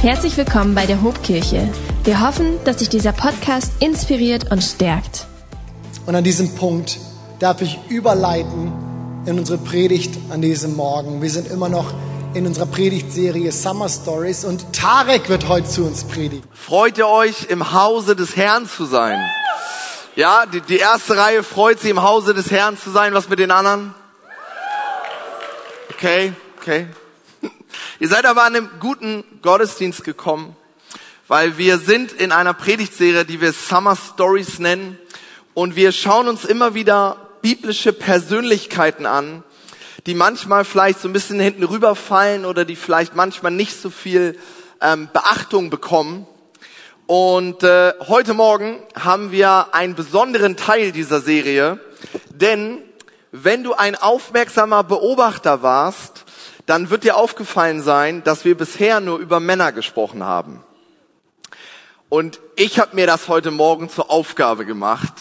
Herzlich willkommen bei der Hobkirche. Wir hoffen, dass sich dieser Podcast inspiriert und stärkt. Und an diesem Punkt darf ich überleiten in unsere Predigt an diesem Morgen. Wir sind immer noch in unserer Predigtserie Summer Stories und Tarek wird heute zu uns predigen. Freut ihr euch, im Hause des Herrn zu sein? Ja, die, die erste Reihe freut sich, im Hause des Herrn zu sein. Was mit den anderen? Okay, okay. Ihr seid aber an einem guten Gottesdienst gekommen, weil wir sind in einer Predigtserie, die wir Summer Stories nennen. Und wir schauen uns immer wieder biblische Persönlichkeiten an, die manchmal vielleicht so ein bisschen hinten rüberfallen oder die vielleicht manchmal nicht so viel ähm, Beachtung bekommen. Und äh, heute Morgen haben wir einen besonderen Teil dieser Serie, denn wenn du ein aufmerksamer Beobachter warst, dann wird dir aufgefallen sein, dass wir bisher nur über Männer gesprochen haben. Und ich habe mir das heute Morgen zur Aufgabe gemacht,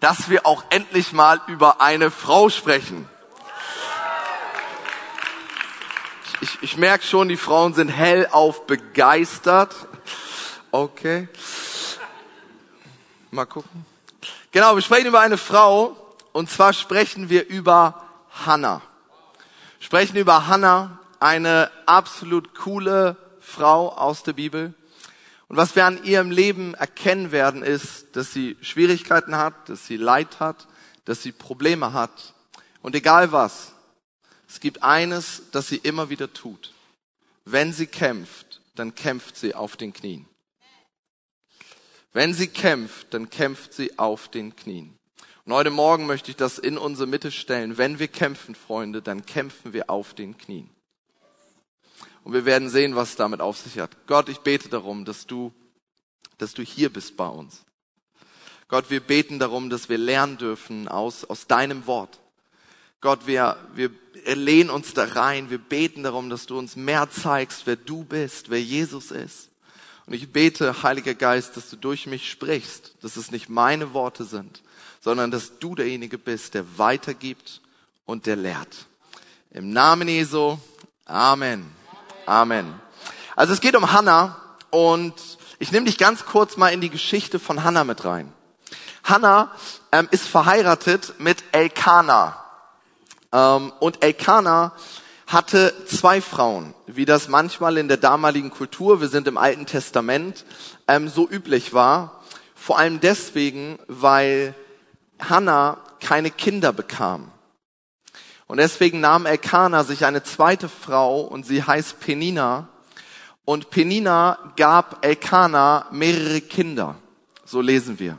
dass wir auch endlich mal über eine Frau sprechen. Ich, ich merke schon, die Frauen sind hellauf begeistert. Okay. Mal gucken. Genau, wir sprechen über eine Frau und zwar sprechen wir über Hannah sprechen über Hannah, eine absolut coole Frau aus der Bibel. Und was wir an ihrem Leben erkennen werden, ist, dass sie Schwierigkeiten hat, dass sie Leid hat, dass sie Probleme hat. Und egal was, es gibt eines, das sie immer wieder tut. Wenn sie kämpft, dann kämpft sie auf den Knien. Wenn sie kämpft, dann kämpft sie auf den Knien. Und heute Morgen möchte ich das in unsere Mitte stellen. Wenn wir kämpfen, Freunde, dann kämpfen wir auf den Knien. Und wir werden sehen, was es damit auf sich hat. Gott, ich bete darum, dass du, dass du hier bist bei uns. Gott, wir beten darum, dass wir lernen dürfen aus, aus deinem Wort. Gott, wir, wir lehnen uns da rein. Wir beten darum, dass du uns mehr zeigst, wer du bist, wer Jesus ist. Und ich bete, Heiliger Geist, dass du durch mich sprichst, dass es nicht meine Worte sind, sondern dass du derjenige bist, der weitergibt und der lehrt. Im Namen Jesu. Amen. Amen. Also es geht um Hannah und ich nehme dich ganz kurz mal in die Geschichte von Hannah mit rein. Hannah ähm, ist verheiratet mit Elkanah. Ähm, und Elkanah hatte zwei Frauen, wie das manchmal in der damaligen Kultur, wir sind im Alten Testament, ähm, so üblich war. Vor allem deswegen, weil Hannah keine Kinder bekam. Und deswegen nahm Elkanah sich eine zweite Frau und sie heißt Penina. Und Penina gab Elkanah mehrere Kinder. So lesen wir.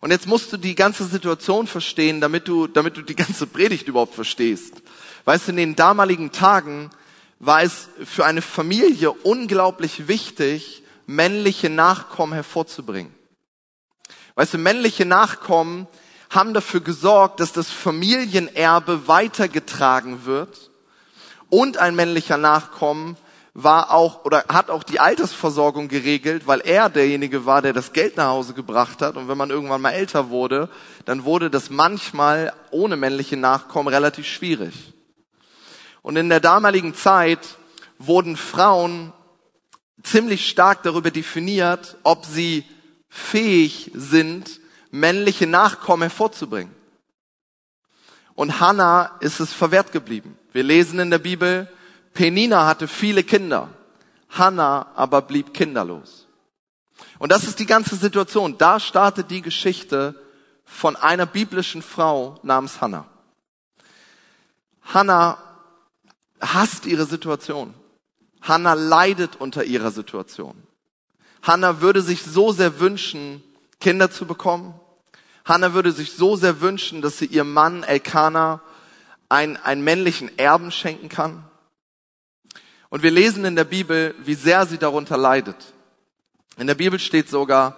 Und jetzt musst du die ganze Situation verstehen, damit du, damit du die ganze Predigt überhaupt verstehst. Weißt du, in den damaligen Tagen war es für eine Familie unglaublich wichtig, männliche Nachkommen hervorzubringen. Weißt du, männliche Nachkommen haben dafür gesorgt, dass das Familienerbe weitergetragen wird und ein männlicher Nachkommen war auch oder hat auch die Altersversorgung geregelt, weil er derjenige war, der das Geld nach Hause gebracht hat. Und wenn man irgendwann mal älter wurde, dann wurde das manchmal ohne männliche Nachkommen relativ schwierig. Und in der damaligen Zeit wurden Frauen ziemlich stark darüber definiert, ob sie fähig sind, männliche Nachkommen hervorzubringen. Und Hannah ist es verwehrt geblieben. Wir lesen in der Bibel, Penina hatte viele Kinder, Hannah aber blieb kinderlos. Und das ist die ganze Situation. Da startet die Geschichte von einer biblischen Frau namens Hannah. Hannah hasst ihre Situation. Hannah leidet unter ihrer Situation. Hannah würde sich so sehr wünschen, Kinder zu bekommen. Hannah würde sich so sehr wünschen, dass sie ihrem Mann Elkanah einen, einen männlichen Erben schenken kann. Und wir lesen in der Bibel, wie sehr sie darunter leidet. In der Bibel steht sogar,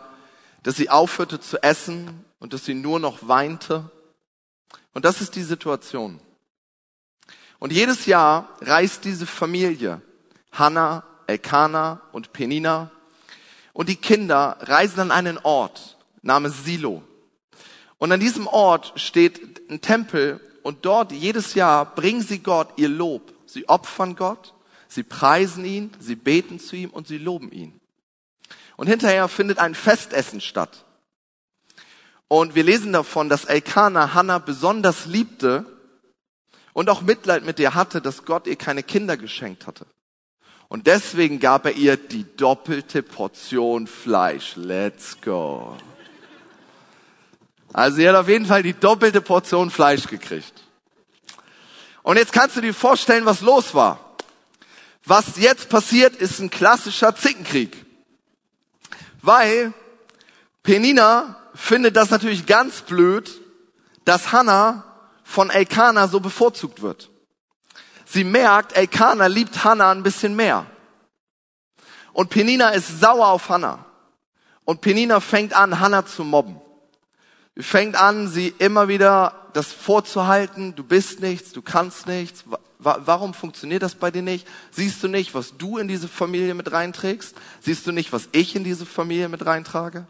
dass sie aufhörte zu essen und dass sie nur noch weinte. Und das ist die Situation. Und jedes Jahr reist diese Familie, Hannah, Elkanah und Penina, und die Kinder reisen an einen Ort namens Silo. Und an diesem Ort steht ein Tempel und dort jedes Jahr bringen sie Gott ihr Lob. Sie opfern Gott, Sie preisen ihn, sie beten zu ihm und sie loben ihn. Und hinterher findet ein Festessen statt. Und wir lesen davon, dass Elkanah Hannah besonders liebte und auch Mitleid mit ihr hatte, dass Gott ihr keine Kinder geschenkt hatte. Und deswegen gab er ihr die doppelte Portion Fleisch. Let's go. Also sie hat auf jeden Fall die doppelte Portion Fleisch gekriegt. Und jetzt kannst du dir vorstellen, was los war. Was jetzt passiert, ist ein klassischer Zickenkrieg. Weil Penina findet das natürlich ganz blöd, dass Hannah von Elkanah so bevorzugt wird. Sie merkt, Elkanah liebt Hannah ein bisschen mehr. Und Penina ist sauer auf Hannah. Und Penina fängt an, Hannah zu mobben. Sie fängt an, sie immer wieder das vorzuhalten, du bist nichts, du kannst nichts, warum funktioniert das bei dir nicht? Siehst du nicht, was du in diese Familie mit reinträgst? Siehst du nicht, was ich in diese Familie mit reintrage?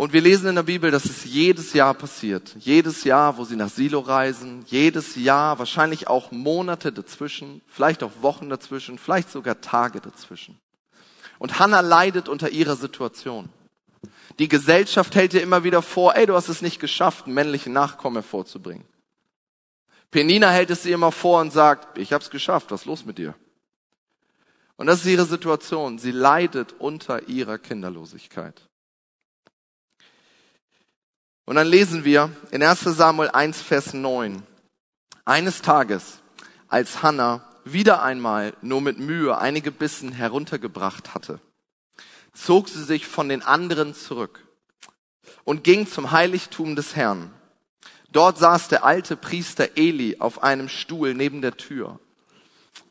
Und wir lesen in der Bibel, dass es jedes Jahr passiert. Jedes Jahr, wo sie nach Silo reisen. Jedes Jahr, wahrscheinlich auch Monate dazwischen, vielleicht auch Wochen dazwischen, vielleicht sogar Tage dazwischen. Und Hannah leidet unter ihrer Situation. Die Gesellschaft hält dir immer wieder vor, ey, du hast es nicht geschafft, einen männlichen Nachkommen hervorzubringen. Penina hält es ihr immer vor und sagt, ich hab's geschafft, was ist los mit dir? Und das ist ihre Situation. Sie leidet unter ihrer Kinderlosigkeit. Und dann lesen wir in 1 Samuel 1, Vers 9. Eines Tages, als Hannah wieder einmal nur mit Mühe einige Bissen heruntergebracht hatte, zog sie sich von den anderen zurück und ging zum Heiligtum des Herrn. Dort saß der alte Priester Eli auf einem Stuhl neben der Tür.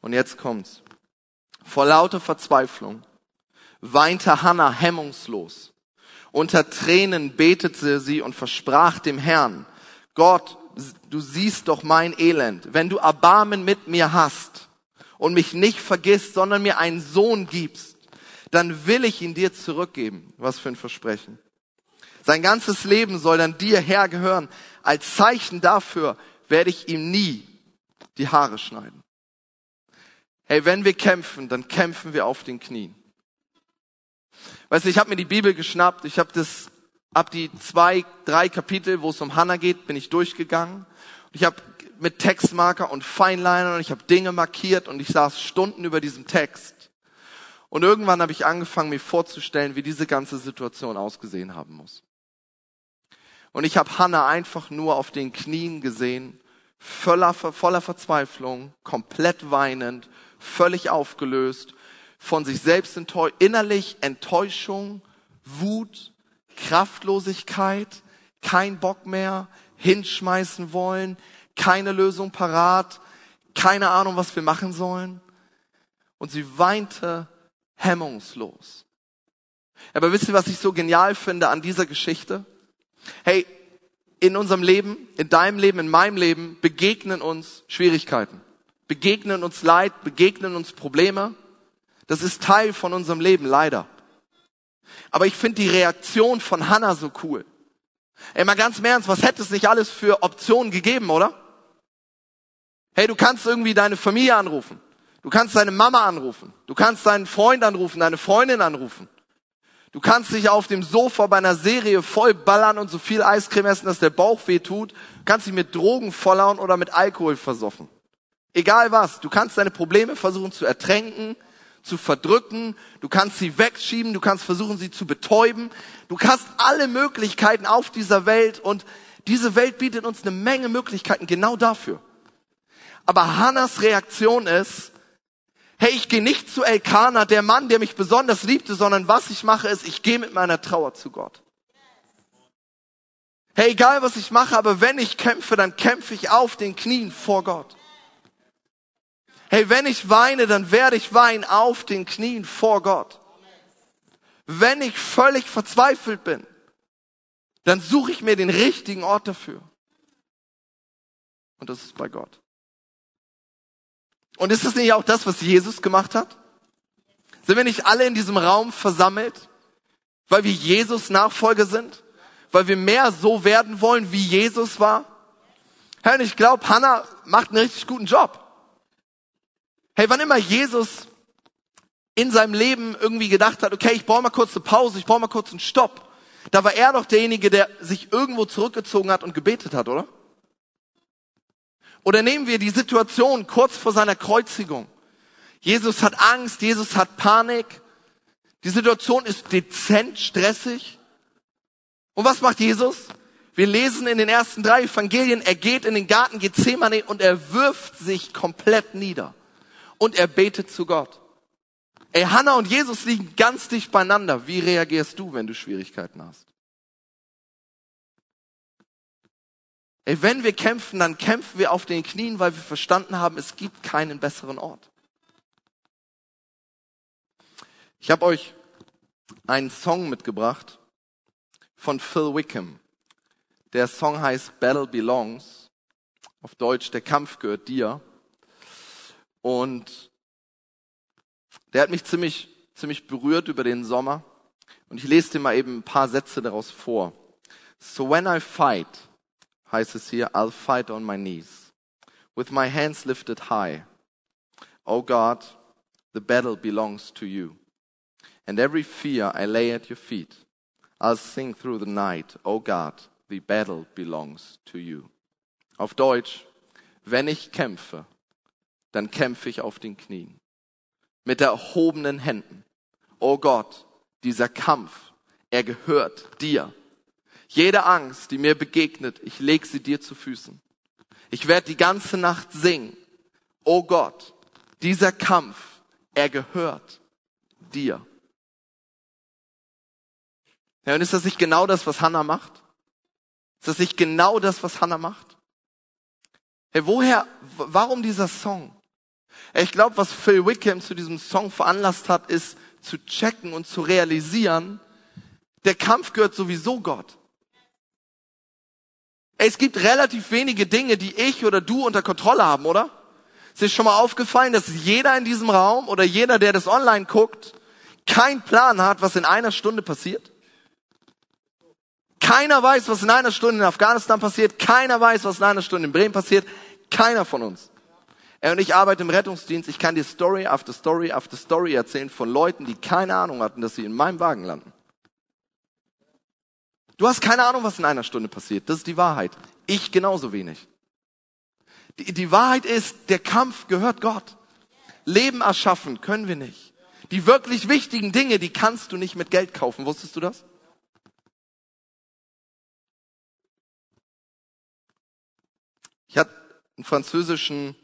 Und jetzt kommt's. Vor lauter Verzweiflung weinte Hannah hemmungslos. Unter Tränen betete sie und versprach dem Herrn, Gott, du siehst doch mein Elend. Wenn du Erbarmen mit mir hast und mich nicht vergisst, sondern mir einen Sohn gibst, dann will ich ihn dir zurückgeben. Was für ein Versprechen. Sein ganzes Leben soll dann dir hergehören. Als Zeichen dafür werde ich ihm nie die Haare schneiden. Hey, wenn wir kämpfen, dann kämpfen wir auf den Knien. Weißt du, ich habe mir die Bibel geschnappt, ich habe das ab die zwei, drei Kapitel, wo es um Hannah geht, bin ich durchgegangen. Ich habe mit Textmarker und Feinliner und ich habe Dinge markiert und ich saß Stunden über diesem Text. Und irgendwann habe ich angefangen, mir vorzustellen, wie diese ganze Situation ausgesehen haben muss. Und ich habe Hannah einfach nur auf den Knien gesehen, voller, voller Verzweiflung, komplett weinend, völlig aufgelöst, von sich selbst enttäuscht, innerlich Enttäuschung, Wut, Kraftlosigkeit, kein Bock mehr, hinschmeißen wollen, keine Lösung parat, keine Ahnung, was wir machen sollen. Und sie weinte hemmungslos. Aber wisst ihr, was ich so genial finde an dieser Geschichte? Hey, in unserem Leben, in deinem Leben, in meinem Leben begegnen uns Schwierigkeiten, begegnen uns Leid, begegnen uns Probleme. Das ist Teil von unserem Leben, leider. Aber ich finde die Reaktion von Hannah so cool. Ey, mal ganz im Ernst, was hätte es nicht alles für Optionen gegeben, oder? Hey, du kannst irgendwie deine Familie anrufen. Du kannst deine Mama anrufen. Du kannst deinen Freund anrufen, deine Freundin anrufen. Du kannst dich auf dem Sofa bei einer Serie voll ballern und so viel Eiscreme essen, dass der Bauch weh tut. Du kannst dich mit Drogen vollhauen oder mit Alkohol versoffen. Egal was. Du kannst deine Probleme versuchen zu ertränken, zu verdrücken. Du kannst sie wegschieben. Du kannst versuchen, sie zu betäuben. Du hast alle Möglichkeiten auf dieser Welt und diese Welt bietet uns eine Menge Möglichkeiten genau dafür. Aber Hannas Reaktion ist, hey, ich gehe nicht zu Elkanah, der Mann, der mich besonders liebte, sondern was ich mache ist, ich gehe mit meiner Trauer zu Gott. Hey, egal was ich mache, aber wenn ich kämpfe, dann kämpfe ich auf den Knien vor Gott. Hey, wenn ich weine, dann werde ich weinen auf den Knien vor Gott. Wenn ich völlig verzweifelt bin, dann suche ich mir den richtigen Ort dafür. Und das ist bei Gott. Und ist das nicht auch das, was Jesus gemacht hat? Sind wir nicht alle in diesem Raum versammelt, weil wir Jesus Nachfolger sind? Weil wir mehr so werden wollen, wie Jesus war? Herr, ich glaube, Hannah macht einen richtig guten Job. Hey, wann immer Jesus in seinem Leben irgendwie gedacht hat, okay, ich brauche mal kurz eine Pause, ich brauche mal kurz einen Stopp, da war er doch derjenige, der sich irgendwo zurückgezogen hat und gebetet hat, oder? Oder nehmen wir die Situation kurz vor seiner Kreuzigung. Jesus hat Angst, Jesus hat Panik. Die Situation ist dezent stressig. Und was macht Jesus? Wir lesen in den ersten drei Evangelien, er geht in den Garten Gethsemane und er wirft sich komplett nieder. Und er betet zu Gott. Ey, Hannah und Jesus liegen ganz dicht beieinander. Wie reagierst du, wenn du Schwierigkeiten hast? Ey, wenn wir kämpfen, dann kämpfen wir auf den Knien, weil wir verstanden haben, es gibt keinen besseren Ort. Ich habe euch einen Song mitgebracht von Phil Wickham. Der Song heißt Battle Belongs. Auf Deutsch, der Kampf gehört dir. Und der hat mich ziemlich, ziemlich berührt über den Sommer. Und ich lese dir mal eben ein paar Sätze daraus vor. So when I fight, heißt es hier, I'll fight on my knees, with my hands lifted high. Oh God, the battle belongs to you. And every fear I lay at your feet. I'll sing through the night, oh God, the battle belongs to you. Auf Deutsch, wenn ich kämpfe, dann kämpfe ich auf den Knien mit erhobenen Händen. Oh Gott, dieser Kampf, er gehört dir. Jede Angst, die mir begegnet, ich leg sie dir zu Füßen. Ich werde die ganze Nacht singen. Oh Gott, dieser Kampf, er gehört dir. Ja, und ist das nicht genau das, was Hannah macht? Ist das nicht genau das, was Hannah macht? Hey, woher, warum dieser Song? Ich glaube, was Phil Wickham zu diesem Song veranlasst hat, ist zu checken und zu realisieren, der Kampf gehört sowieso Gott. Es gibt relativ wenige Dinge, die ich oder du unter Kontrolle haben, oder? Es ist schon mal aufgefallen, dass jeder in diesem Raum oder jeder, der das online guckt, keinen Plan hat, was in einer Stunde passiert. Keiner weiß, was in einer Stunde in Afghanistan passiert. Keiner weiß, was in einer Stunde in Bremen passiert. Keiner von uns. Er und ich arbeite im Rettungsdienst. Ich kann dir Story after Story after Story erzählen von Leuten, die keine Ahnung hatten, dass sie in meinem Wagen landen. Du hast keine Ahnung, was in einer Stunde passiert. Das ist die Wahrheit. Ich genauso wenig. Die, die Wahrheit ist, der Kampf gehört Gott. Leben erschaffen können wir nicht. Die wirklich wichtigen Dinge, die kannst du nicht mit Geld kaufen. Wusstest du das? Ich hatte einen französischen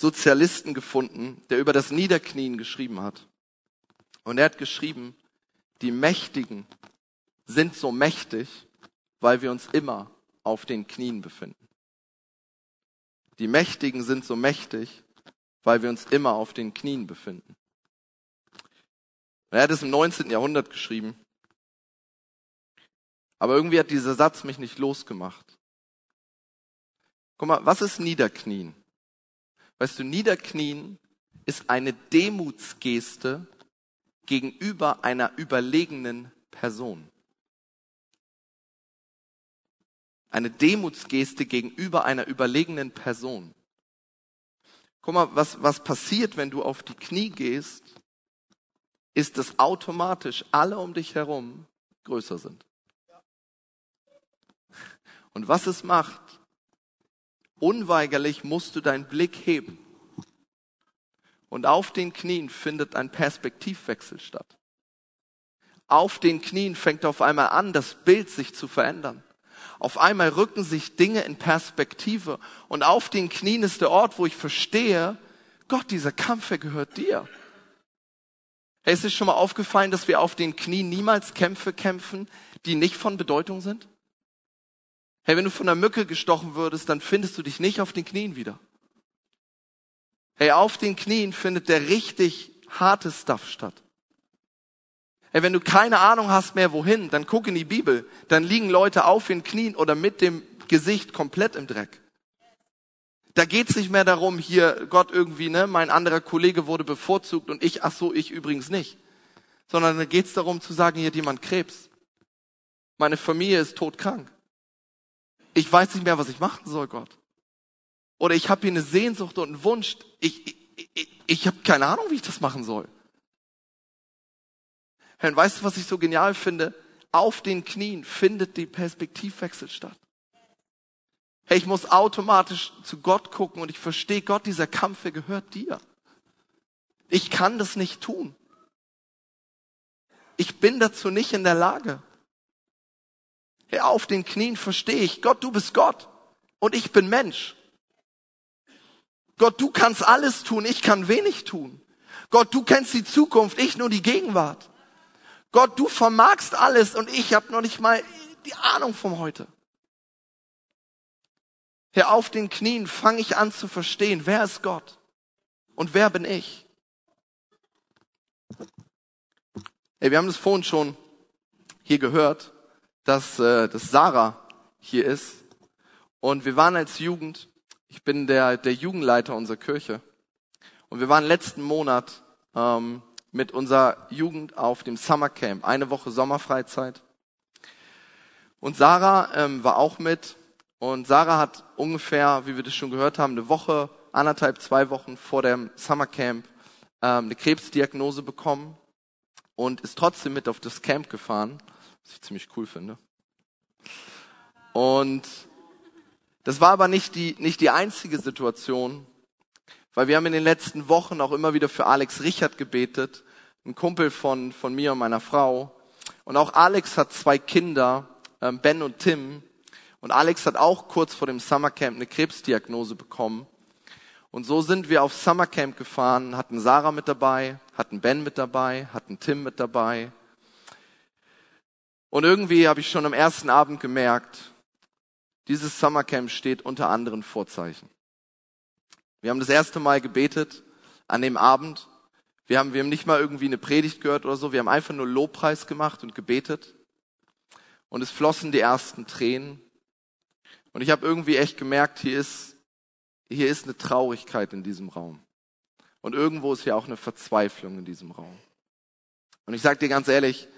Sozialisten gefunden, der über das Niederknien geschrieben hat. Und er hat geschrieben, die Mächtigen sind so mächtig, weil wir uns immer auf den Knien befinden. Die Mächtigen sind so mächtig, weil wir uns immer auf den Knien befinden. Er hat es im 19. Jahrhundert geschrieben. Aber irgendwie hat dieser Satz mich nicht losgemacht. Guck mal, was ist Niederknien? Weißt du, Niederknien ist eine Demutsgeste gegenüber einer überlegenen Person. Eine Demutsgeste gegenüber einer überlegenen Person. Guck mal, was, was passiert, wenn du auf die Knie gehst, ist, dass automatisch alle um dich herum größer sind. Und was es macht, Unweigerlich musst du deinen Blick heben. Und auf den Knien findet ein Perspektivwechsel statt. Auf den Knien fängt auf einmal an, das Bild sich zu verändern. Auf einmal rücken sich Dinge in Perspektive. Und auf den Knien ist der Ort, wo ich verstehe, Gott, dieser Kampf, er gehört dir. Hey, es ist schon mal aufgefallen, dass wir auf den Knien niemals Kämpfe kämpfen, die nicht von Bedeutung sind? Hey, wenn du von einer Mücke gestochen würdest, dann findest du dich nicht auf den Knien wieder. Hey, auf den Knien findet der richtig harte Stuff statt. Hey, wenn du keine Ahnung hast mehr wohin, dann guck in die Bibel. Dann liegen Leute auf den Knien oder mit dem Gesicht komplett im Dreck. Da geht's nicht mehr darum, hier Gott irgendwie, ne, mein anderer Kollege wurde bevorzugt und ich, ach so, ich übrigens nicht. Sondern da geht's darum zu sagen, hier hat jemand Krebs. Meine Familie ist todkrank ich weiß nicht mehr, was ich machen soll, Gott. Oder ich habe hier eine Sehnsucht und einen Wunsch. Ich, ich, ich, ich habe keine Ahnung, wie ich das machen soll. Herr, weißt du, was ich so genial finde? Auf den Knien findet die Perspektivwechsel statt. Hey, ich muss automatisch zu Gott gucken und ich verstehe, Gott, dieser Kampf, der gehört dir. Ich kann das nicht tun. Ich bin dazu nicht in der Lage. Hey, auf den Knien verstehe ich, Gott, du bist Gott und ich bin Mensch. Gott, du kannst alles tun, ich kann wenig tun. Gott, du kennst die Zukunft, ich nur die Gegenwart. Gott, du vermagst alles und ich habe noch nicht mal die Ahnung vom heute. Herr, auf den Knien fange ich an zu verstehen, wer ist Gott und wer bin ich. Hey, wir haben das vorhin schon hier gehört, dass, äh, dass Sarah hier ist. Und wir waren als Jugend, ich bin der, der Jugendleiter unserer Kirche. Und wir waren letzten Monat ähm, mit unserer Jugend auf dem Summercamp, eine Woche Sommerfreizeit. Und Sarah ähm, war auch mit. Und Sarah hat ungefähr, wie wir das schon gehört haben, eine Woche, anderthalb, zwei Wochen vor dem Summercamp ähm, eine Krebsdiagnose bekommen und ist trotzdem mit auf das Camp gefahren, was ich ziemlich cool finde. Und das war aber nicht die, nicht die einzige Situation, weil wir haben in den letzten Wochen auch immer wieder für Alex Richard gebetet, ein Kumpel von, von mir und meiner Frau. Und auch Alex hat zwei Kinder, ähm, Ben und Tim. Und Alex hat auch kurz vor dem Summercamp eine Krebsdiagnose bekommen. Und so sind wir auf Summercamp gefahren, hatten Sarah mit dabei, hatten Ben mit dabei, hatten Tim mit dabei. Und irgendwie habe ich schon am ersten Abend gemerkt, dieses Summercamp steht unter anderen Vorzeichen. Wir haben das erste Mal gebetet an dem Abend. Wir haben, wir haben nicht mal irgendwie eine Predigt gehört oder so. Wir haben einfach nur Lobpreis gemacht und gebetet. Und es flossen die ersten Tränen. Und ich habe irgendwie echt gemerkt, hier ist, hier ist eine Traurigkeit in diesem Raum. Und irgendwo ist ja auch eine Verzweiflung in diesem Raum. Und ich sage dir ganz ehrlich,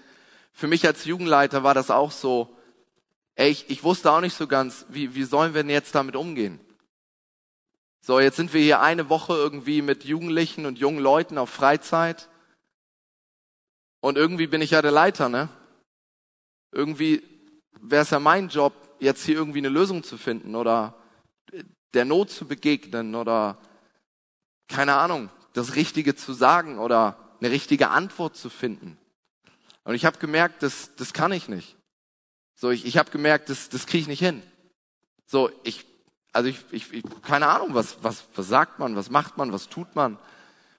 für mich als Jugendleiter war das auch so, ey, ich, ich wusste auch nicht so ganz, wie, wie sollen wir denn jetzt damit umgehen? So, jetzt sind wir hier eine Woche irgendwie mit Jugendlichen und jungen Leuten auf Freizeit. Und irgendwie bin ich ja der Leiter, ne? Irgendwie wäre es ja mein Job, jetzt hier irgendwie eine Lösung zu finden oder der Not zu begegnen oder keine Ahnung, das Richtige zu sagen oder eine richtige Antwort zu finden. Und ich habe gemerkt, das, das kann ich nicht. So, ich, ich habe gemerkt, das, das kriege ich nicht hin. So, ich also ich, ich, ich keine Ahnung, was, was, was sagt man, was macht man, was tut man?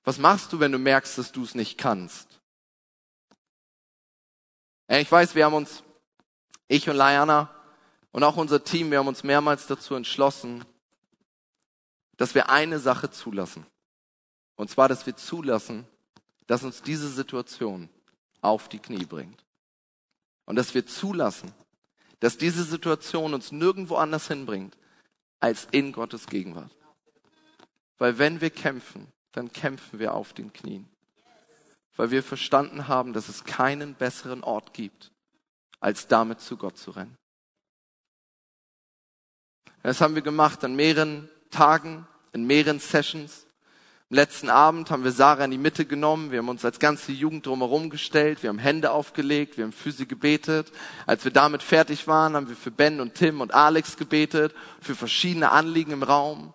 Was machst du, wenn du merkst, dass du es nicht kannst? Ich weiß, wir haben uns, ich und Liana und auch unser Team, wir haben uns mehrmals dazu entschlossen, dass wir eine Sache zulassen. Und zwar, dass wir zulassen, dass uns diese Situation auf die Knie bringt. Und dass wir zulassen, dass diese Situation uns nirgendwo anders hinbringt, als in Gottes Gegenwart. Weil wenn wir kämpfen, dann kämpfen wir auf den Knien. Weil wir verstanden haben, dass es keinen besseren Ort gibt, als damit zu Gott zu rennen. Das haben wir gemacht an mehreren Tagen, in mehreren Sessions letzten Abend haben wir Sarah in die Mitte genommen, wir haben uns als ganze Jugend drumherum gestellt, wir haben Hände aufgelegt, wir haben für sie gebetet. Als wir damit fertig waren, haben wir für Ben und Tim und Alex gebetet, für verschiedene Anliegen im Raum.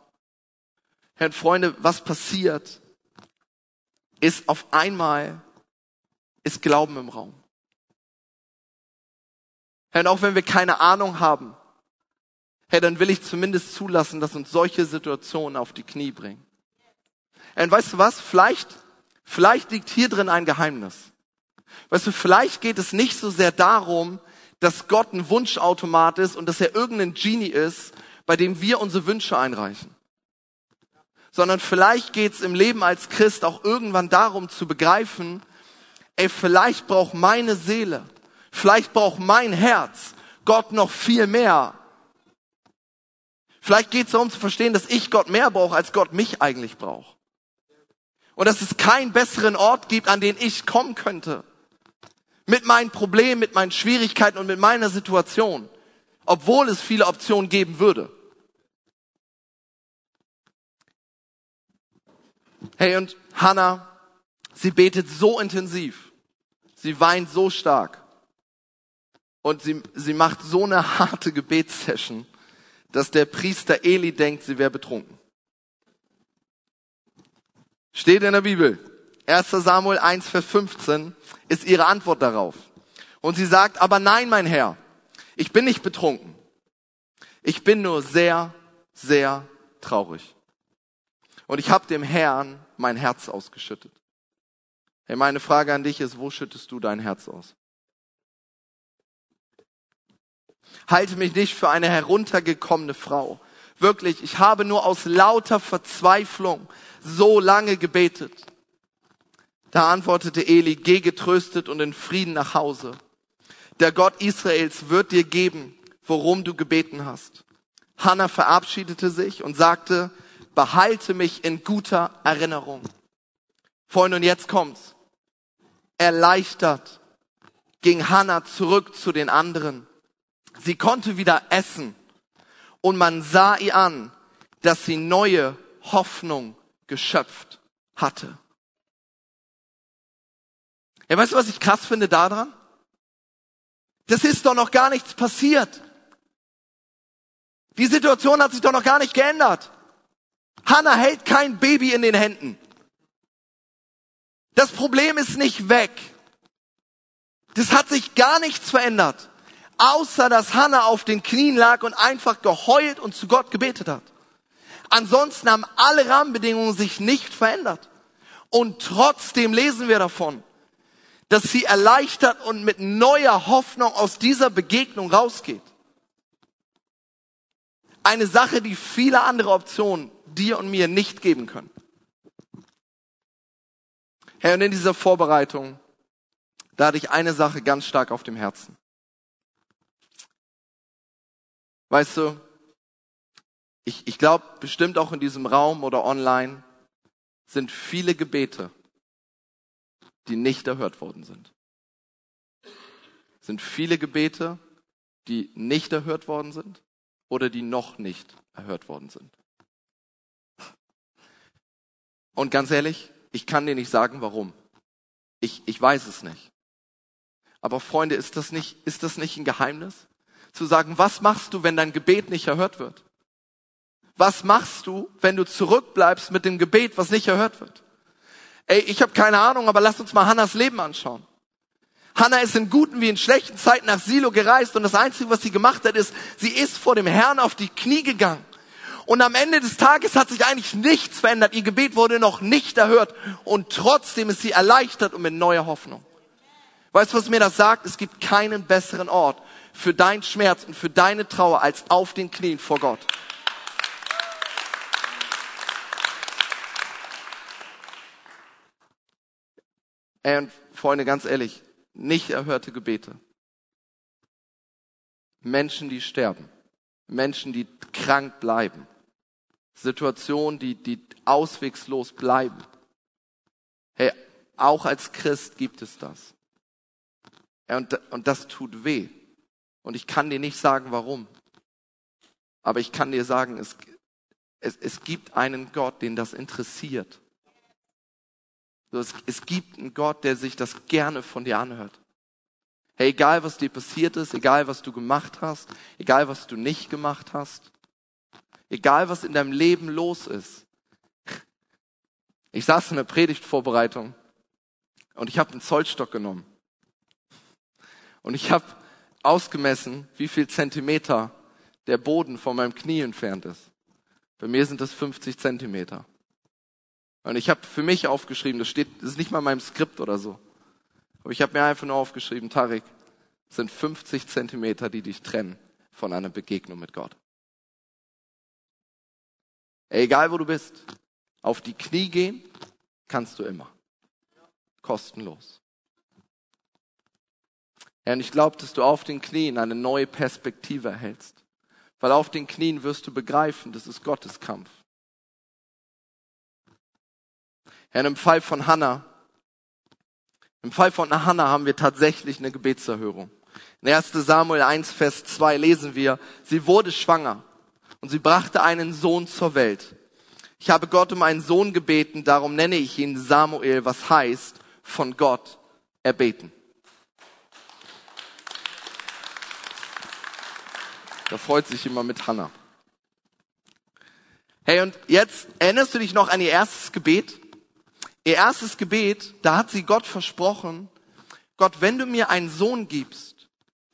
Herr Freunde, was passiert, ist auf einmal, ist Glauben im Raum. Herr, und auch wenn wir keine Ahnung haben, Herr, dann will ich zumindest zulassen, dass uns solche Situationen auf die Knie bringen. Und weißt du was? Vielleicht, vielleicht liegt hier drin ein Geheimnis. Weißt du, vielleicht geht es nicht so sehr darum, dass Gott ein Wunschautomat ist und dass er irgendein Genie ist, bei dem wir unsere Wünsche einreichen. Sondern vielleicht geht es im Leben als Christ auch irgendwann darum zu begreifen, ey, vielleicht braucht meine Seele, vielleicht braucht mein Herz Gott noch viel mehr. Vielleicht geht es darum zu verstehen, dass ich Gott mehr brauche, als Gott mich eigentlich braucht und dass es keinen besseren Ort gibt, an den ich kommen könnte. Mit meinen Problemen, mit meinen Schwierigkeiten und mit meiner Situation. Obwohl es viele Optionen geben würde. Hey, und Hannah, sie betet so intensiv. Sie weint so stark. Und sie, sie macht so eine harte Gebetssession, dass der Priester Eli denkt, sie wäre betrunken. Steht in der Bibel. 1 Samuel 1, Vers 15 ist ihre Antwort darauf. Und sie sagt, aber nein, mein Herr, ich bin nicht betrunken. Ich bin nur sehr, sehr traurig. Und ich habe dem Herrn mein Herz ausgeschüttet. Hey, meine Frage an dich ist, wo schüttest du dein Herz aus? Halte mich nicht für eine heruntergekommene Frau. Wirklich, ich habe nur aus lauter Verzweiflung so lange gebetet. Da antwortete Eli, geh getröstet und in Frieden nach Hause. Der Gott Israels wird dir geben, worum du gebeten hast. Hannah verabschiedete sich und sagte, behalte mich in guter Erinnerung. Freunde, und jetzt kommt's. Erleichtert ging Hannah zurück zu den anderen. Sie konnte wieder essen und man sah ihr an, dass sie neue Hoffnung geschöpft hatte. Ja, weißt du, was ich krass finde daran? Das ist doch noch gar nichts passiert. Die Situation hat sich doch noch gar nicht geändert. Hannah hält kein Baby in den Händen. Das Problem ist nicht weg. Das hat sich gar nichts verändert, außer dass Hannah auf den Knien lag und einfach geheult und zu Gott gebetet hat. Ansonsten haben alle Rahmenbedingungen sich nicht verändert. Und trotzdem lesen wir davon, dass sie erleichtert und mit neuer Hoffnung aus dieser Begegnung rausgeht. Eine Sache, die viele andere Optionen dir und mir nicht geben können. Herr, und in dieser Vorbereitung, da hatte ich eine Sache ganz stark auf dem Herzen. Weißt du, ich, ich glaube, bestimmt auch in diesem Raum oder online sind viele Gebete, die nicht erhört worden sind. Sind viele Gebete, die nicht erhört worden sind oder die noch nicht erhört worden sind. Und ganz ehrlich, ich kann dir nicht sagen, warum. Ich, ich weiß es nicht. Aber Freunde, ist das nicht, ist das nicht ein Geheimnis? Zu sagen, was machst du, wenn dein Gebet nicht erhört wird? Was machst du, wenn du zurückbleibst mit dem Gebet, was nicht erhört wird? Ey, ich habe keine Ahnung, aber lass uns mal Hannas Leben anschauen. Hannah ist in guten wie in schlechten Zeiten nach Silo gereist und das Einzige, was sie gemacht hat, ist, sie ist vor dem Herrn auf die Knie gegangen. Und am Ende des Tages hat sich eigentlich nichts verändert. Ihr Gebet wurde noch nicht erhört und trotzdem ist sie erleichtert und mit neuer Hoffnung. Weißt du, was mir das sagt? Es gibt keinen besseren Ort für deinen Schmerz und für deine Trauer als auf den Knien vor Gott. Ey, und Freunde, ganz ehrlich, nicht erhörte Gebete. Menschen, die sterben. Menschen, die krank bleiben. Situationen, die, die auswegslos bleiben. Hey, auch als Christ gibt es das. Ja, und, und das tut weh. Und ich kann dir nicht sagen, warum. Aber ich kann dir sagen, es, es, es gibt einen Gott, den das interessiert. Es, gibt einen Gott, der sich das gerne von dir anhört. Hey, egal was dir passiert ist, egal was du gemacht hast, egal was du nicht gemacht hast, egal was in deinem Leben los ist. Ich saß in der Predigtvorbereitung und ich habe einen Zollstock genommen. Und ich habe ausgemessen, wie viel Zentimeter der Boden von meinem Knie entfernt ist. Bei mir sind das 50 Zentimeter. Und ich habe für mich aufgeschrieben, das steht, das ist nicht mal in meinem Skript oder so. Aber ich habe mir einfach nur aufgeschrieben, Tarek, es sind 50 Zentimeter, die dich trennen von einer Begegnung mit Gott. Egal wo du bist, auf die Knie gehen kannst du immer. Kostenlos. Ja, und ich glaube, dass du auf den Knien eine neue Perspektive erhältst. Weil auf den Knien wirst du begreifen, das ist Gottes Kampf. Ja, im Fall von Hannah, im Fall von Hannah haben wir tatsächlich eine Gebetserhörung. In 1 Samuel 1, Vers 2 lesen wir, sie wurde schwanger und sie brachte einen Sohn zur Welt. Ich habe Gott um einen Sohn gebeten, darum nenne ich ihn Samuel, was heißt von Gott erbeten. Da freut sich immer mit Hannah. Hey, und jetzt erinnerst du dich noch an ihr erstes Gebet? Ihr erstes Gebet, da hat sie Gott versprochen, Gott, wenn du mir einen Sohn gibst,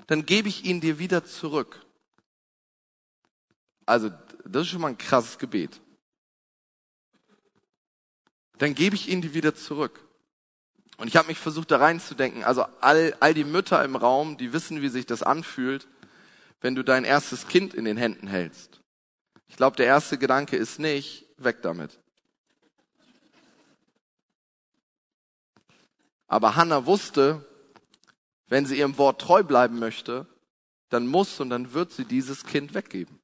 dann gebe ich ihn dir wieder zurück. Also, das ist schon mal ein krasses Gebet. Dann gebe ich ihn dir wieder zurück. Und ich habe mich versucht, da reinzudenken. Also all, all die Mütter im Raum, die wissen, wie sich das anfühlt, wenn du dein erstes Kind in den Händen hältst. Ich glaube, der erste Gedanke ist nicht, weg damit. Aber Hannah wusste, wenn sie ihrem Wort treu bleiben möchte, dann muss und dann wird sie dieses Kind weggeben.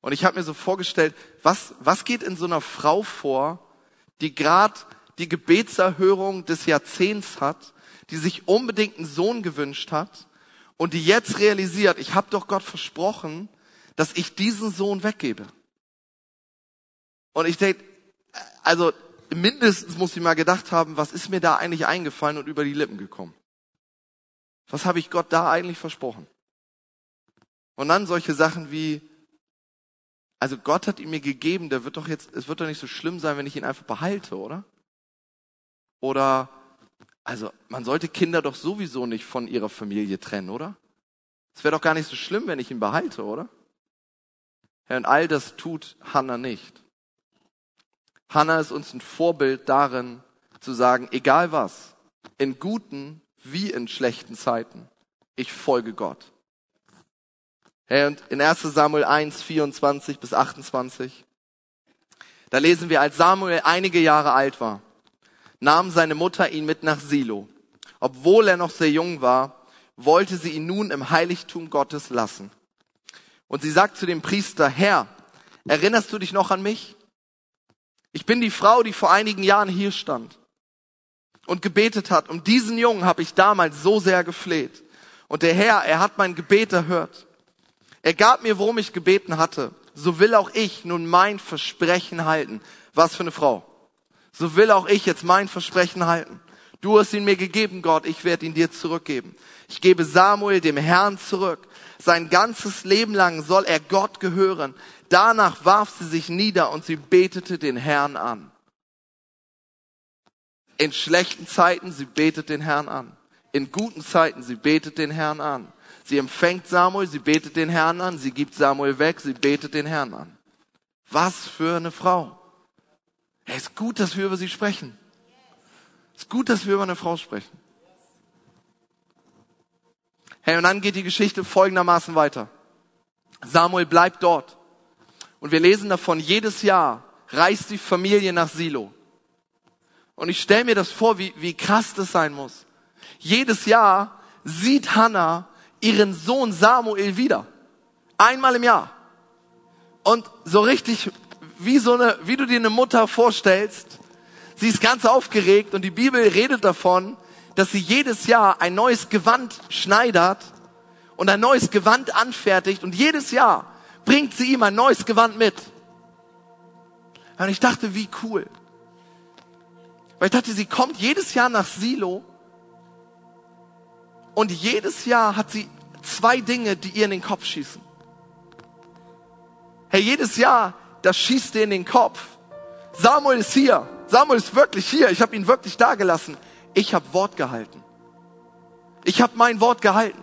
Und ich habe mir so vorgestellt, was, was geht in so einer Frau vor, die gerade die Gebetserhörung des Jahrzehnts hat, die sich unbedingt einen Sohn gewünscht hat und die jetzt realisiert, ich habe doch Gott versprochen, dass ich diesen Sohn weggebe. Und ich denke, also mindestens muss sie mal gedacht haben, was ist mir da eigentlich eingefallen und über die Lippen gekommen? Was habe ich Gott da eigentlich versprochen? Und dann solche Sachen wie, also Gott hat ihn mir gegeben, der wird doch jetzt, es wird doch nicht so schlimm sein, wenn ich ihn einfach behalte, oder? Oder, also man sollte Kinder doch sowieso nicht von ihrer Familie trennen, oder? Es wäre doch gar nicht so schlimm, wenn ich ihn behalte, oder? Ja, und all das tut Hannah nicht. Hannah ist uns ein Vorbild darin, zu sagen, egal was, in guten wie in schlechten Zeiten, ich folge Gott. Hey, und in 1 Samuel 1, 24 bis 28, da lesen wir, als Samuel einige Jahre alt war, nahm seine Mutter ihn mit nach Silo. Obwohl er noch sehr jung war, wollte sie ihn nun im Heiligtum Gottes lassen. Und sie sagt zu dem Priester, Herr, erinnerst du dich noch an mich? Ich bin die Frau, die vor einigen Jahren hier stand und gebetet hat. Um diesen Jungen habe ich damals so sehr gefleht. Und der Herr, er hat mein Gebet erhört. Er gab mir, worum ich gebeten hatte. So will auch ich nun mein Versprechen halten. Was für eine Frau. So will auch ich jetzt mein Versprechen halten. Du hast ihn mir gegeben, Gott, ich werde ihn dir zurückgeben. Ich gebe Samuel dem Herrn zurück. Sein ganzes Leben lang soll er Gott gehören. Danach warf sie sich nieder und sie betete den Herrn an. In schlechten Zeiten, sie betet den Herrn an. In guten Zeiten, sie betet den Herrn an. Sie empfängt Samuel, sie betet den Herrn an. Sie gibt Samuel weg, sie betet den Herrn an. Was für eine Frau. Es ist gut, dass wir über sie sprechen. Es ist gut, dass wir über eine Frau sprechen. Hey, und dann geht die Geschichte folgendermaßen weiter. Samuel bleibt dort. Und wir lesen davon, jedes Jahr reist die Familie nach Silo. Und ich stelle mir das vor, wie, wie krass das sein muss. Jedes Jahr sieht Hannah ihren Sohn Samuel wieder. Einmal im Jahr. Und so richtig, wie so eine, wie du dir eine Mutter vorstellst, sie ist ganz aufgeregt und die Bibel redet davon, dass sie jedes Jahr ein neues Gewand schneidert und ein neues Gewand anfertigt und jedes Jahr bringt sie ihm ein neues Gewand mit. Und ich dachte, wie cool. Weil ich dachte, sie kommt jedes Jahr nach Silo und jedes Jahr hat sie zwei Dinge, die ihr in den Kopf schießen. Hey, jedes Jahr, das schießt ihr in den Kopf. Samuel ist hier. Samuel ist wirklich hier. Ich habe ihn wirklich da gelassen. Ich habe Wort gehalten. Ich habe mein Wort gehalten.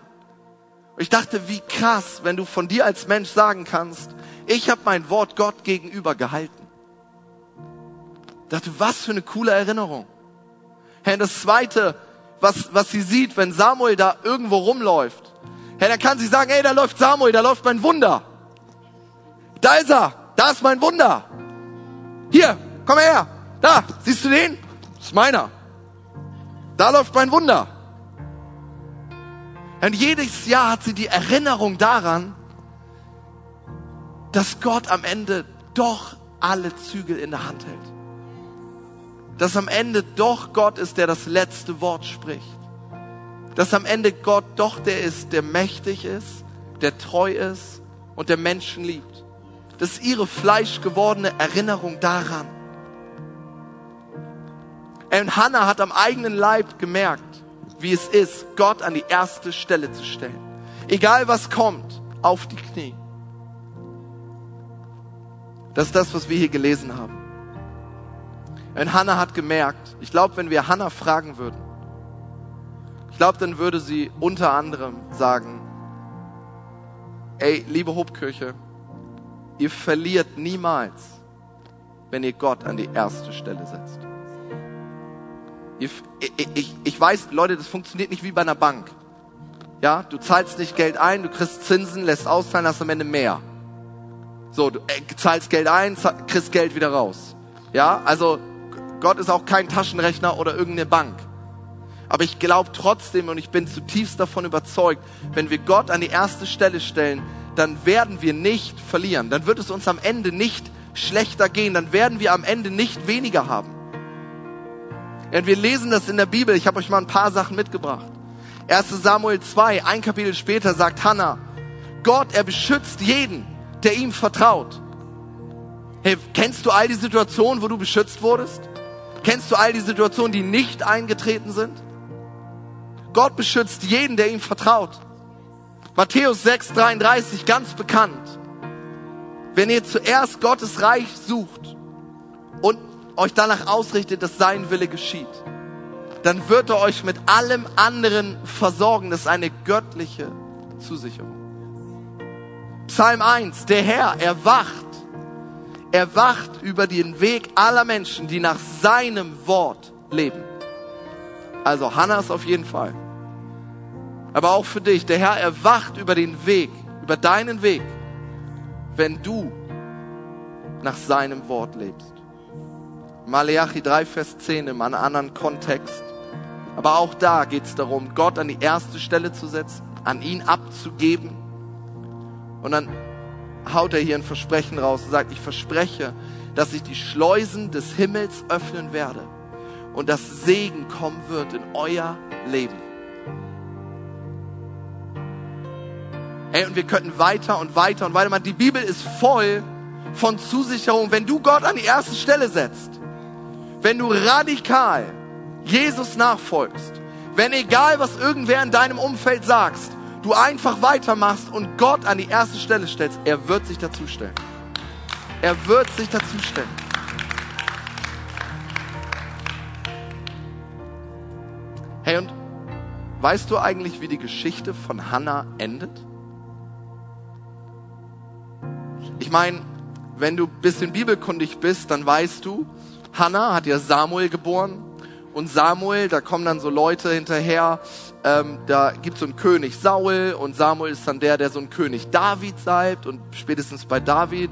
Ich dachte, wie krass, wenn du von dir als Mensch sagen kannst, ich habe mein Wort Gott gegenüber gehalten. Ich dachte, was für eine coole Erinnerung. Hey, das zweite, was, was sie sieht, wenn Samuel da irgendwo rumläuft, hey, dann kann sie sagen, hey, da läuft Samuel, da läuft mein Wunder. Da ist er, da ist mein Wunder. Hier, komm her, da, siehst du den? Das ist meiner. Da läuft mein Wunder. Und jedes Jahr hat sie die Erinnerung daran, dass Gott am Ende doch alle Zügel in der Hand hält. Dass am Ende doch Gott ist, der das letzte Wort spricht. Dass am Ende Gott doch der ist, der mächtig ist, der treu ist und der Menschen liebt. Das ist ihre fleischgewordene Erinnerung daran. Und Hannah hat am eigenen Leib gemerkt, wie es ist, Gott an die erste Stelle zu stellen. Egal was kommt, auf die Knie. Das ist das, was wir hier gelesen haben. Und Hannah hat gemerkt, ich glaube, wenn wir Hannah fragen würden, ich glaube, dann würde sie unter anderem sagen, ey, liebe Hobkirche, ihr verliert niemals, wenn ihr Gott an die erste Stelle setzt. Ich, ich, ich weiß, Leute, das funktioniert nicht wie bei einer Bank. Ja, du zahlst nicht Geld ein, du kriegst Zinsen, lässt auszahlen, hast am Ende mehr. So, du äh, zahlst Geld ein, kriegst Geld wieder raus. Ja, also Gott ist auch kein Taschenrechner oder irgendeine Bank. Aber ich glaube trotzdem und ich bin zutiefst davon überzeugt, wenn wir Gott an die erste Stelle stellen, dann werden wir nicht verlieren. Dann wird es uns am Ende nicht schlechter gehen. Dann werden wir am Ende nicht weniger haben. Und wir lesen das in der Bibel. Ich habe euch mal ein paar Sachen mitgebracht. 1 Samuel 2, ein Kapitel später sagt Hannah, Gott, er beschützt jeden, der ihm vertraut. Hey, kennst du all die Situationen, wo du beschützt wurdest? Kennst du all die Situationen, die nicht eingetreten sind? Gott beschützt jeden, der ihm vertraut. Matthäus 6, 33, ganz bekannt. Wenn ihr zuerst Gottes Reich sucht und euch danach ausrichtet, dass sein Wille geschieht, dann wird er euch mit allem anderen versorgen. Das ist eine göttliche Zusicherung. Psalm 1, der Herr erwacht. Er wacht über den Weg aller Menschen, die nach seinem Wort leben. Also Hannas auf jeden Fall. Aber auch für dich, der Herr erwacht über den Weg, über deinen Weg, wenn du nach seinem Wort lebst. Maleachi 3, Vers 10 im anderen Kontext. Aber auch da geht es darum, Gott an die erste Stelle zu setzen, an ihn abzugeben. Und dann haut er hier ein Versprechen raus und sagt, ich verspreche, dass ich die Schleusen des Himmels öffnen werde und dass Segen kommen wird in euer Leben. Hey, und wir könnten weiter und weiter und weiter machen. Die Bibel ist voll von Zusicherung, wenn du Gott an die erste Stelle setzt. Wenn du radikal Jesus nachfolgst. Wenn egal, was irgendwer in deinem Umfeld sagst, du einfach weitermachst und Gott an die erste Stelle stellst, er wird sich dazustellen. Er wird sich dazustellen. Hey, und weißt du eigentlich, wie die Geschichte von Hannah endet? Ich meine, wenn du ein bisschen bibelkundig bist, dann weißt du, Hannah hat ja Samuel geboren und Samuel, da kommen dann so Leute hinterher, ähm, da gibt es so einen König Saul und Samuel ist dann der, der so einen König David salbt und spätestens bei David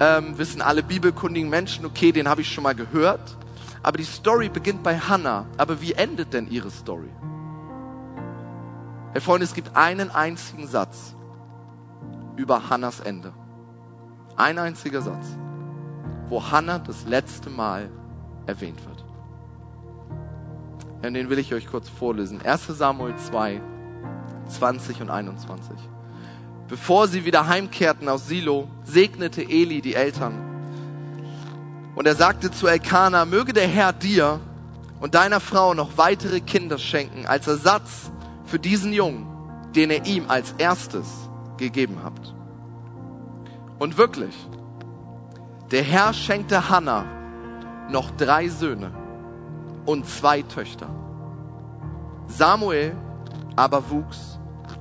ähm, wissen alle bibelkundigen Menschen, okay, den habe ich schon mal gehört. Aber die Story beginnt bei Hannah. Aber wie endet denn ihre Story? Herr Freunde, es gibt einen einzigen Satz über Hannas Ende. Ein einziger Satz, wo Hannah das letzte Mal erwähnt wird. Ja, den will ich euch kurz vorlesen. 1 Samuel 2, 20 und 21. Bevor sie wieder heimkehrten aus Silo, segnete Eli die Eltern. Und er sagte zu Elkanah, möge der Herr dir und deiner Frau noch weitere Kinder schenken als Ersatz für diesen Jungen, den er ihm als erstes gegeben habt. Und wirklich, der Herr schenkte Hannah noch drei Söhne und zwei Töchter. Samuel aber wuchs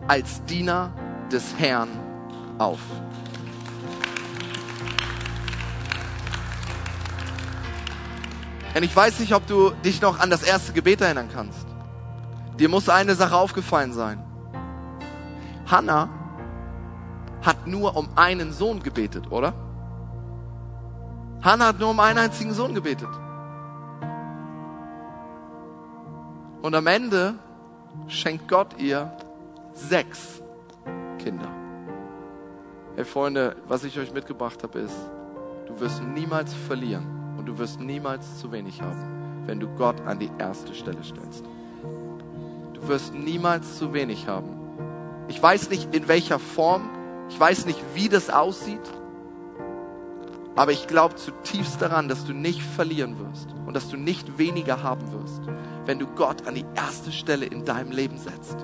als Diener des Herrn auf. Und ich weiß nicht, ob du dich noch an das erste Gebet erinnern kannst. Dir muss eine Sache aufgefallen sein. Hannah hat nur um einen Sohn gebetet, oder? Hannah hat nur um einen einzigen Sohn gebetet. Und am Ende schenkt Gott ihr sechs Kinder. Hey Freunde, was ich euch mitgebracht habe, ist, du wirst niemals verlieren und du wirst niemals zu wenig haben, wenn du Gott an die erste Stelle stellst. Du wirst niemals zu wenig haben. Ich weiß nicht in welcher Form ich weiß nicht, wie das aussieht. Aber ich glaube zutiefst daran, dass du nicht verlieren wirst und dass du nicht weniger haben wirst, wenn du Gott an die erste Stelle in deinem Leben setzt.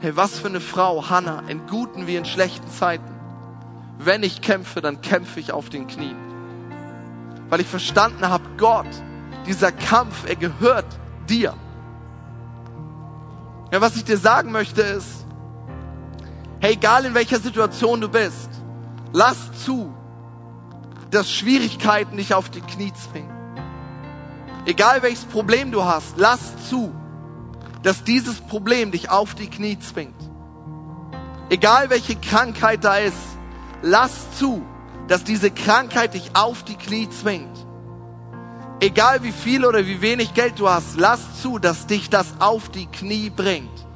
Hey, was für eine Frau, Hannah, in guten wie in schlechten Zeiten. Wenn ich kämpfe, dann kämpfe ich auf den Knien. Weil ich verstanden habe, Gott, dieser Kampf, er gehört dir. Ja, was ich dir sagen möchte ist, hey, egal in welcher Situation du bist, lass zu, dass Schwierigkeiten dich auf die Knie zwingen. Egal welches Problem du hast, lass zu, dass dieses Problem dich auf die Knie zwingt. Egal welche Krankheit da ist, lass zu, dass diese Krankheit dich auf die Knie zwingt. Egal wie viel oder wie wenig Geld du hast, lass zu, dass dich das auf die Knie bringt.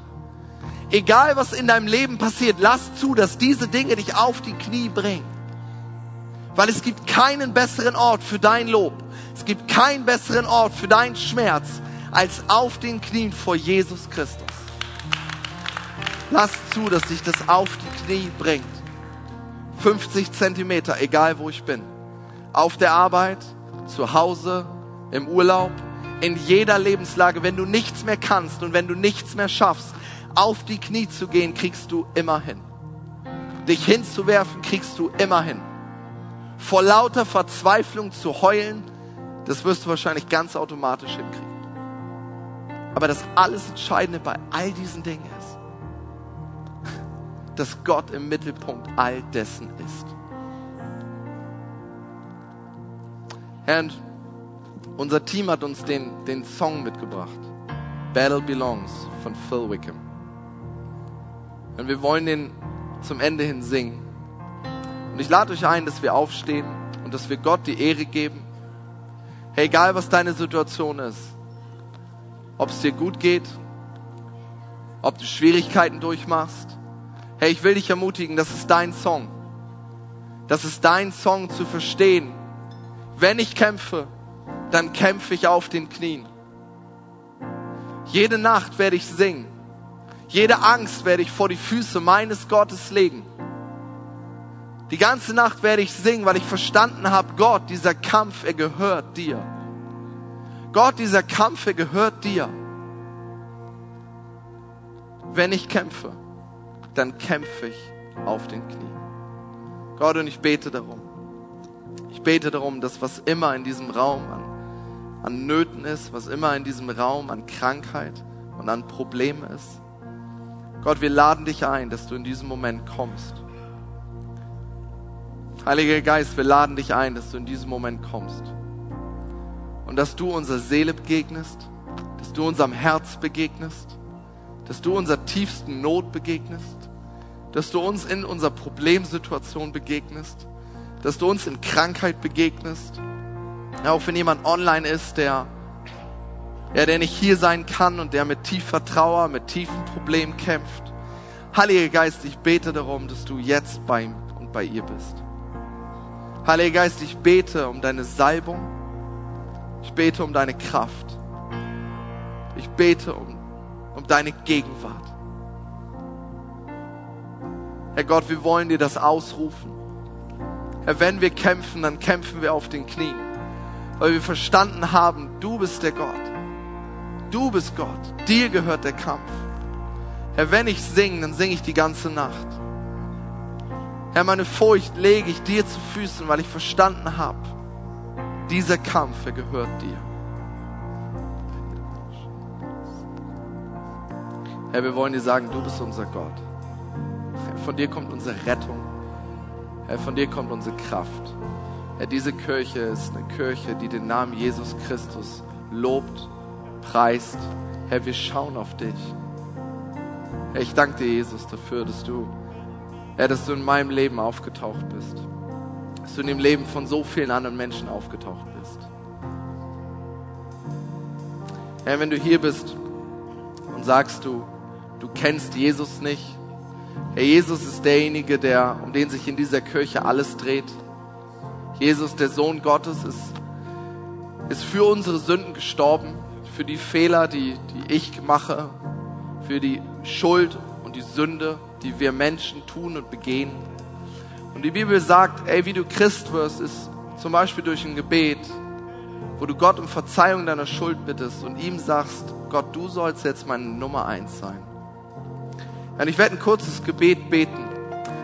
Egal was in deinem Leben passiert, lass zu, dass diese Dinge dich auf die Knie bringen. Weil es gibt keinen besseren Ort für dein Lob. Es gibt keinen besseren Ort für deinen Schmerz als auf den Knien vor Jesus Christus. Lass zu, dass dich das auf die Knie bringt. 50 Zentimeter, egal wo ich bin. Auf der Arbeit, zu Hause, im Urlaub, in jeder Lebenslage, wenn du nichts mehr kannst und wenn du nichts mehr schaffst, auf die Knie zu gehen, kriegst du immer hin. Dich hinzuwerfen, kriegst du immer hin. Vor lauter Verzweiflung zu heulen, das wirst du wahrscheinlich ganz automatisch hinkriegen. Aber das alles Entscheidende bei all diesen Dingen ist, dass Gott im Mittelpunkt all dessen ist. Herr, unser Team hat uns den, den Song mitgebracht. Battle Belongs von Phil Wickham. Und wir wollen den zum Ende hin singen. Und ich lade euch ein, dass wir aufstehen und dass wir Gott die Ehre geben. Hey, egal was deine Situation ist, ob es dir gut geht, ob du Schwierigkeiten durchmachst. Hey, ich will dich ermutigen, das ist dein Song. Das ist dein Song zu verstehen. Wenn ich kämpfe, dann kämpfe ich auf den Knien. Jede Nacht werde ich singen. Jede Angst werde ich vor die Füße meines Gottes legen. Die ganze Nacht werde ich singen, weil ich verstanden habe, Gott, dieser Kampf, er gehört dir. Gott, dieser Kampf, er gehört dir. Wenn ich kämpfe, dann kämpfe ich auf den Knien. Gott, und ich bete darum. Ich bete darum, dass was immer in diesem Raum an, an Nöten ist, was immer in diesem Raum an Krankheit und an Problemen ist, Gott, wir laden dich ein, dass du in diesem Moment kommst. Heiliger Geist, wir laden dich ein, dass du in diesem Moment kommst. Und dass du unserer Seele begegnest, dass du unserem Herz begegnest, dass du unserer tiefsten Not begegnest, dass du uns in unserer Problemsituation begegnest, dass du uns in Krankheit begegnest. Auch wenn jemand online ist, der ja, der nicht hier sein kann und der mit tiefer Trauer, mit tiefen Problemen kämpft. Heiliger Geist, ich bete darum, dass du jetzt bei ihm und bei ihr bist. Heiliger Geist, ich bete um deine Salbung. Ich bete um deine Kraft. Ich bete um, um deine Gegenwart. Herr Gott, wir wollen dir das ausrufen. Herr, wenn wir kämpfen, dann kämpfen wir auf den Knien, weil wir verstanden haben, du bist der Gott Du bist Gott. Dir gehört der Kampf. Herr, wenn ich singe, dann singe ich die ganze Nacht. Herr, meine Furcht lege ich dir zu Füßen, weil ich verstanden habe, dieser Kampf, er gehört dir. Herr, wir wollen dir sagen, du bist unser Gott. Von dir kommt unsere Rettung. Herr, von dir kommt unsere Kraft. Herr, diese Kirche ist eine Kirche, die den Namen Jesus Christus lobt preist. Herr, wir schauen auf dich. Herr, ich danke dir, Jesus, dafür, dass du, Herr, dass du in meinem Leben aufgetaucht bist. Dass du in dem Leben von so vielen anderen Menschen aufgetaucht bist. Herr, wenn du hier bist und sagst du, du kennst Jesus nicht, Herr, Jesus ist derjenige, der, um den sich in dieser Kirche alles dreht. Jesus, der Sohn Gottes, ist, ist für unsere Sünden gestorben für die Fehler, die, die ich mache, für die Schuld und die Sünde, die wir Menschen tun und begehen. Und die Bibel sagt, ey, wie du Christ wirst, ist zum Beispiel durch ein Gebet, wo du Gott um Verzeihung deiner Schuld bittest und ihm sagst, Gott, du sollst jetzt meine Nummer eins sein. Und ich werde ein kurzes Gebet beten.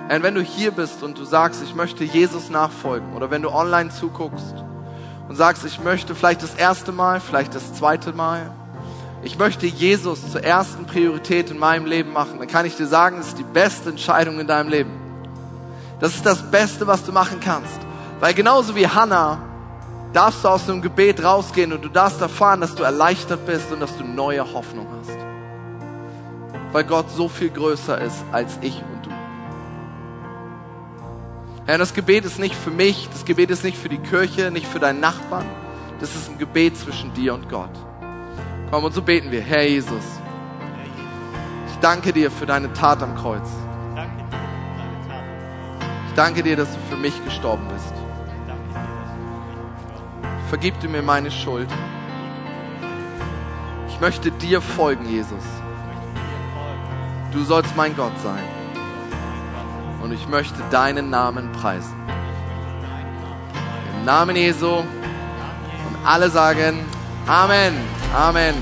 Und wenn du hier bist und du sagst, ich möchte Jesus nachfolgen, oder wenn du online zuguckst und sagst, ich möchte vielleicht das erste Mal, vielleicht das zweite Mal, ich möchte Jesus zur ersten Priorität in meinem Leben machen, dann kann ich dir sagen, es ist die beste Entscheidung in deinem Leben. Das ist das Beste, was du machen kannst. Weil genauso wie Hannah darfst du aus dem Gebet rausgehen und du darfst erfahren, dass du erleichtert bist und dass du neue Hoffnung hast. Weil Gott so viel größer ist als ich und du. Herr, das Gebet ist nicht für mich, das Gebet ist nicht für die Kirche, nicht für deinen Nachbarn. Das ist ein Gebet zwischen dir und Gott. Komm, und so beten wir. Herr Jesus, ich danke dir für deine Tat am Kreuz. Ich danke dir, dass du für mich gestorben bist. Vergib du mir meine Schuld. Ich möchte dir folgen, Jesus. Du sollst mein Gott sein. Und ich möchte deinen Namen preisen. Im Namen Jesu. Und alle sagen Amen. Amen.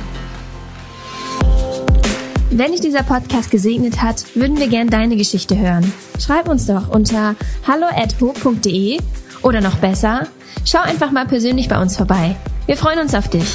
Wenn dich dieser Podcast gesegnet hat, würden wir gern deine Geschichte hören. Schreib uns doch unter hallo@ho.de oder noch besser, schau einfach mal persönlich bei uns vorbei. Wir freuen uns auf dich.